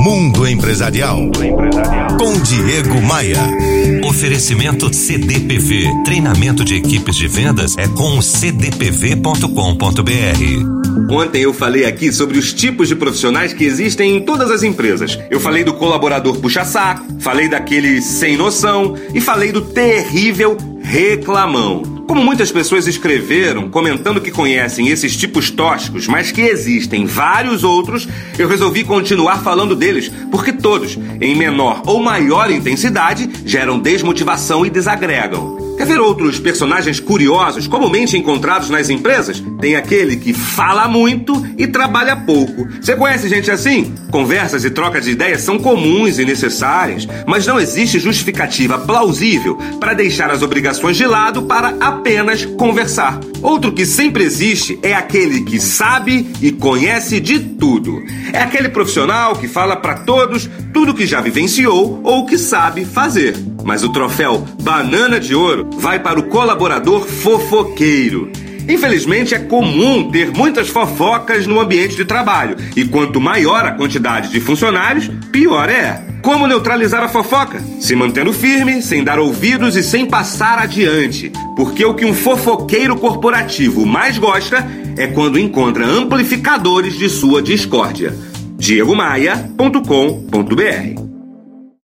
Mundo Empresarial. Com Diego Maia. Oferecimento CDPV. Treinamento de equipes de vendas é com cdpv.com.br. Ontem eu falei aqui sobre os tipos de profissionais que existem em todas as empresas. Eu falei do colaborador puxa-saco, falei daquele sem noção e falei do terrível reclamão. Como muitas pessoas escreveram comentando que conhecem esses tipos tóxicos, mas que existem vários outros, eu resolvi continuar falando deles, porque todos, em menor ou maior intensidade, geram desmotivação e desagregam. Quer ver outros personagens curiosos comumente encontrados nas empresas? Tem aquele que fala muito e trabalha pouco. Você conhece gente assim? Conversas e trocas de ideias são comuns e necessárias, mas não existe justificativa plausível para deixar as obrigações de lado para apenas conversar. Outro que sempre existe é aquele que sabe e conhece de tudo. É aquele profissional que fala para todos tudo que já vivenciou ou que sabe fazer. Mas o troféu Banana de Ouro vai para o colaborador fofoqueiro. Infelizmente, é comum ter muitas fofocas no ambiente de trabalho, e quanto maior a quantidade de funcionários, pior é. Como neutralizar a fofoca? Se mantendo firme, sem dar ouvidos e sem passar adiante. Porque o que um fofoqueiro corporativo mais gosta é quando encontra amplificadores de sua discórdia. diegomaia.com.br